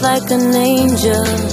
like an angel.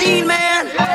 machine man.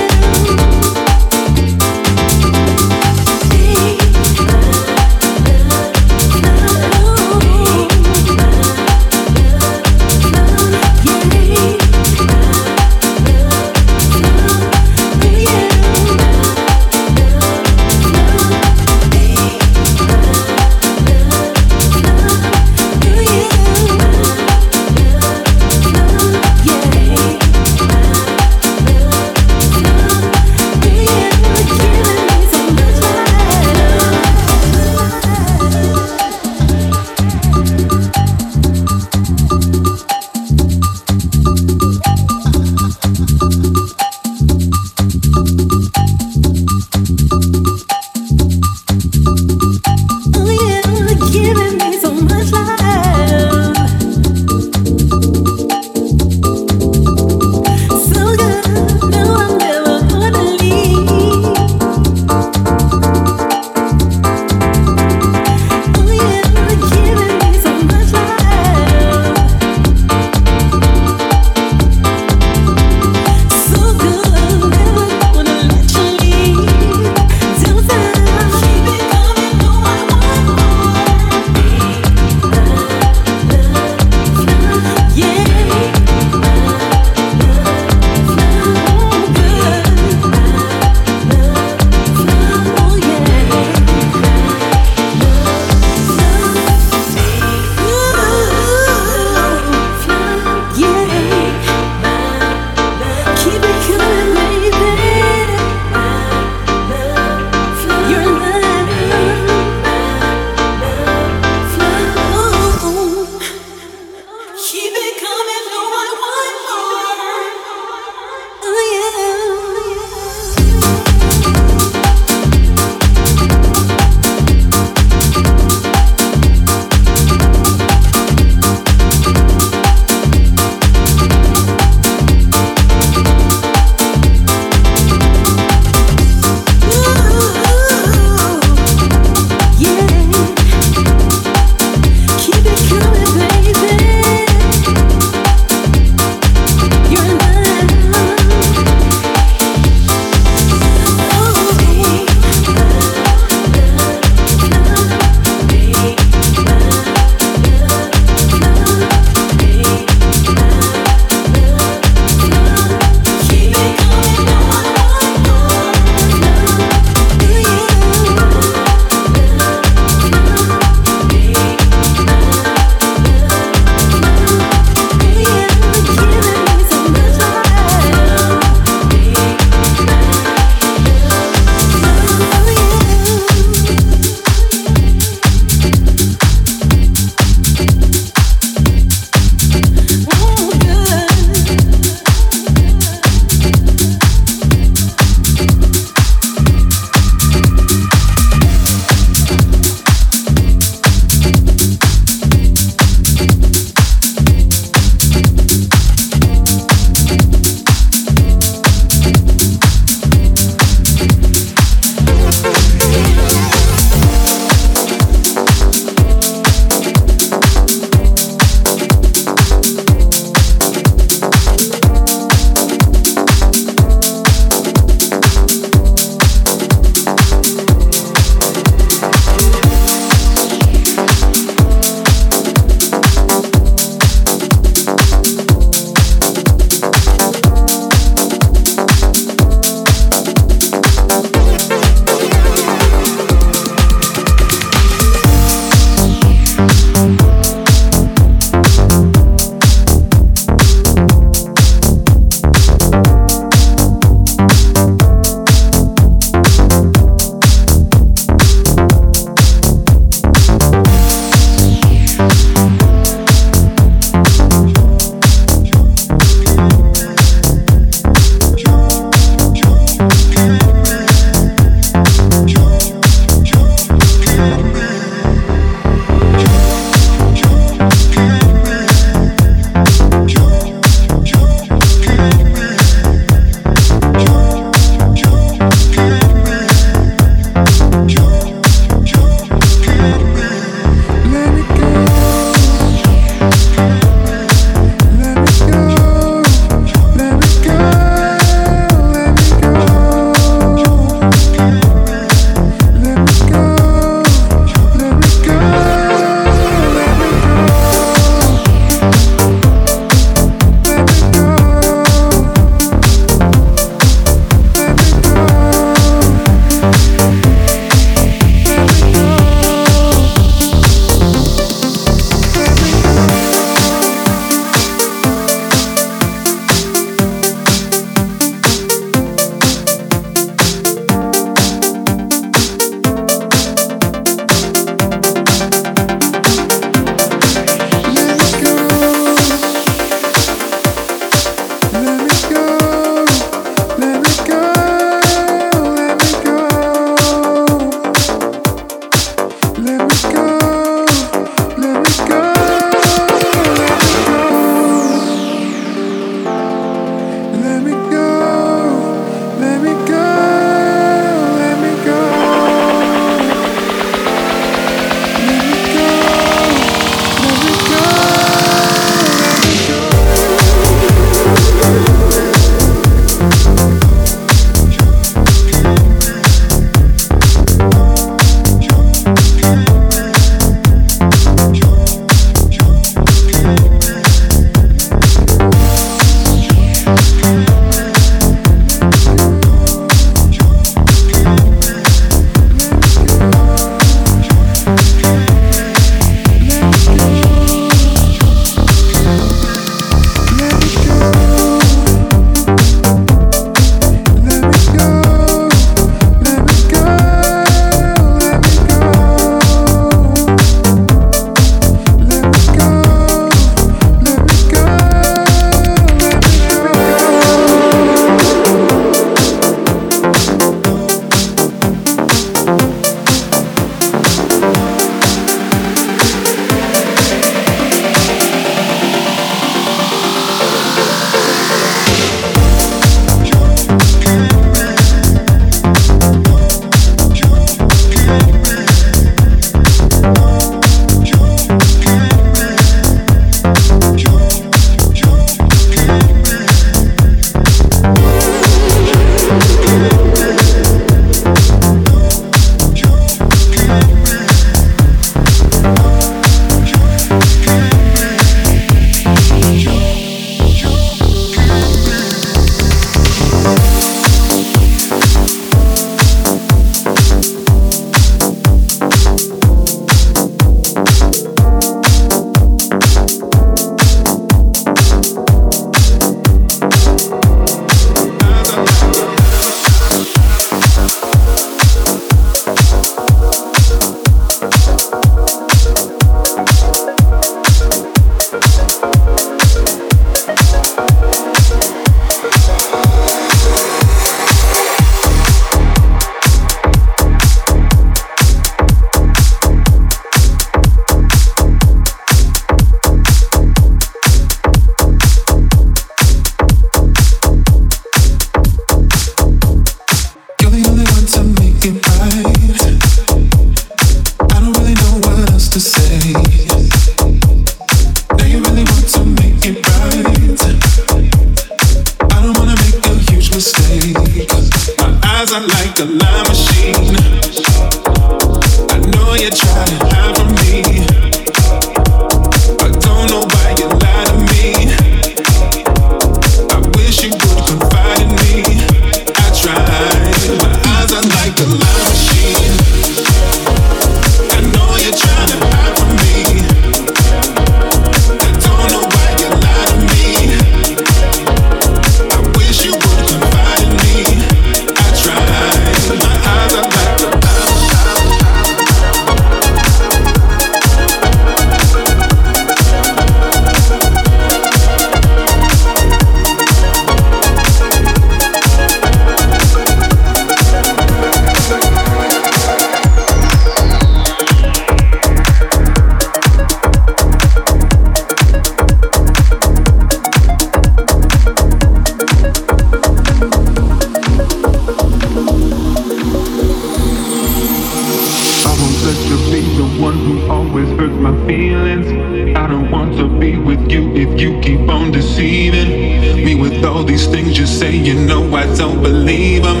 you know I don't believe them.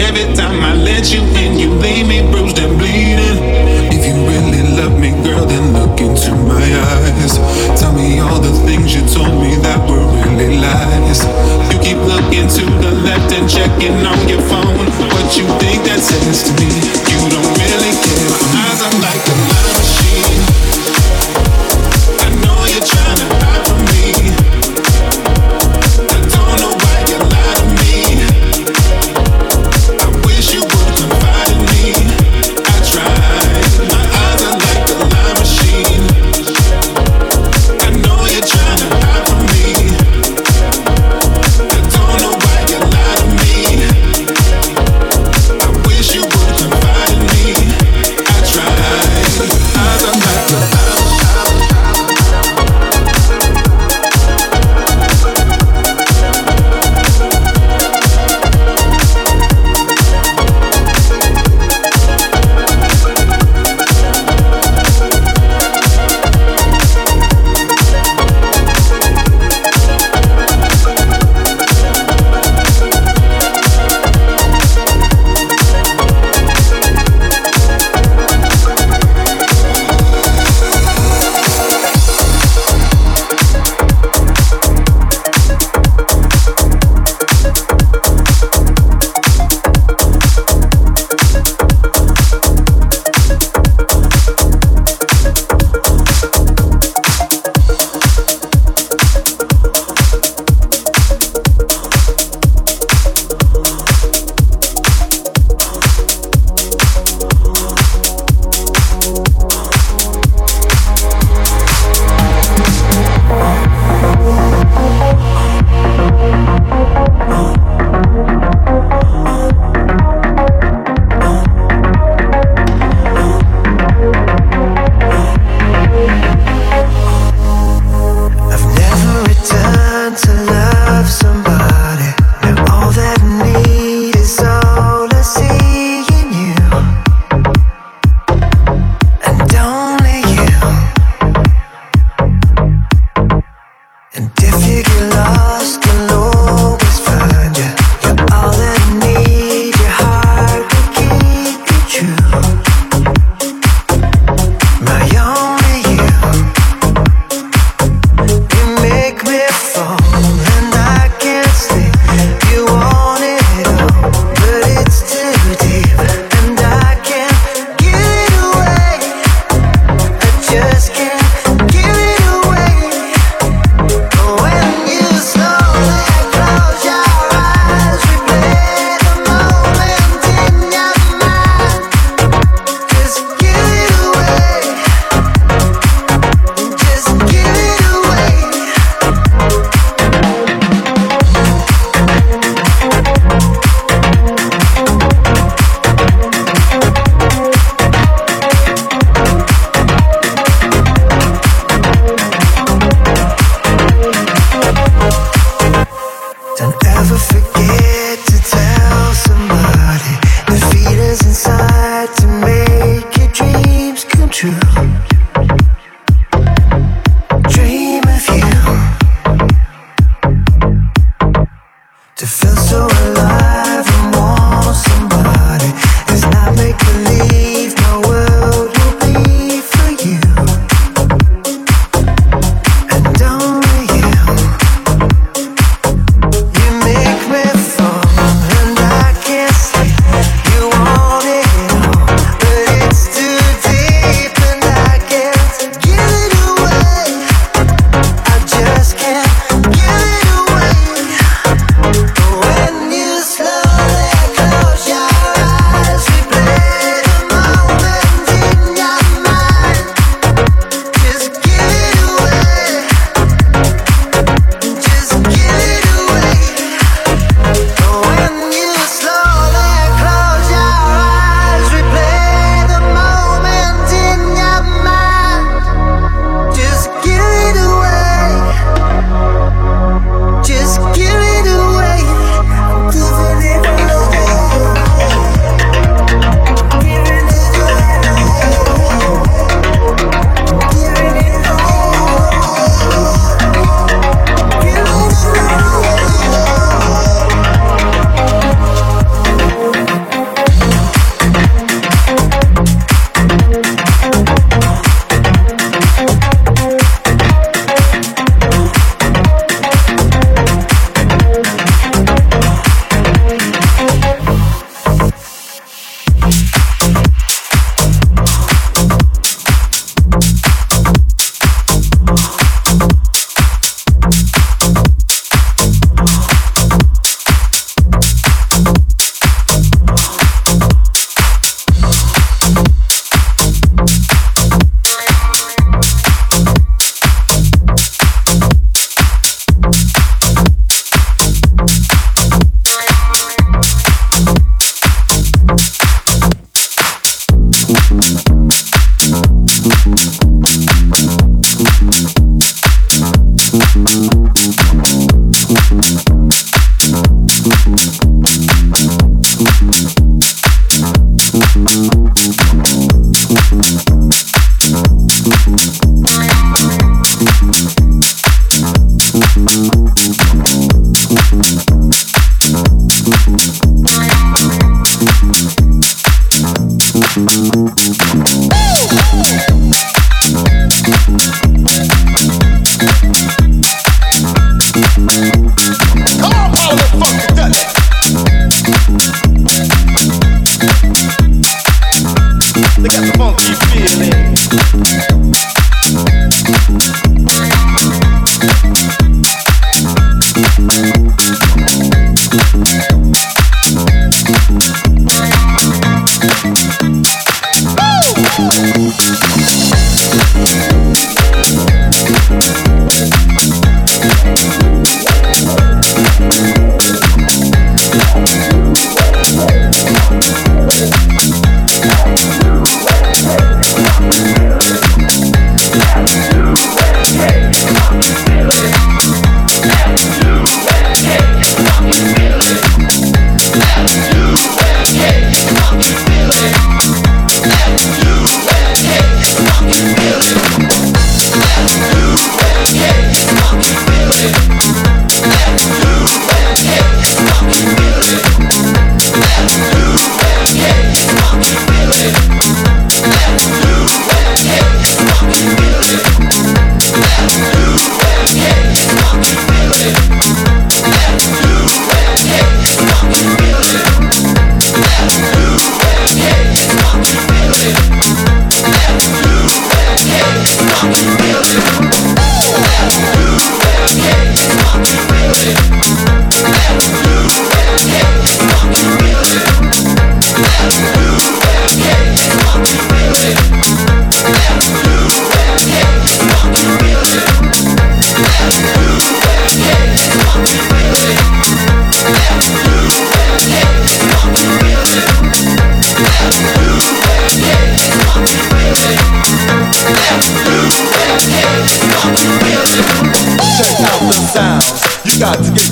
Every time I let you in, you leave me bruised and bleeding. If you really love me, girl, then look into my eyes. Tell me all the things you told me that were really lies. You keep looking to the left and checking on your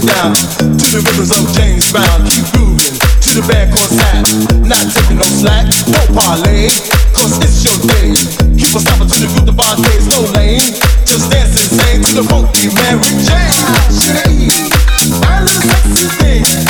Down to the rhythms of James Brown. Keep grooving to the band called Sat. Not taking no slack, no parlay. Cause it's your day. Keep on stopping to the group, the Bar-Kays, no lane. Just dance sing to the funky Mary Jane. My little sexy thing.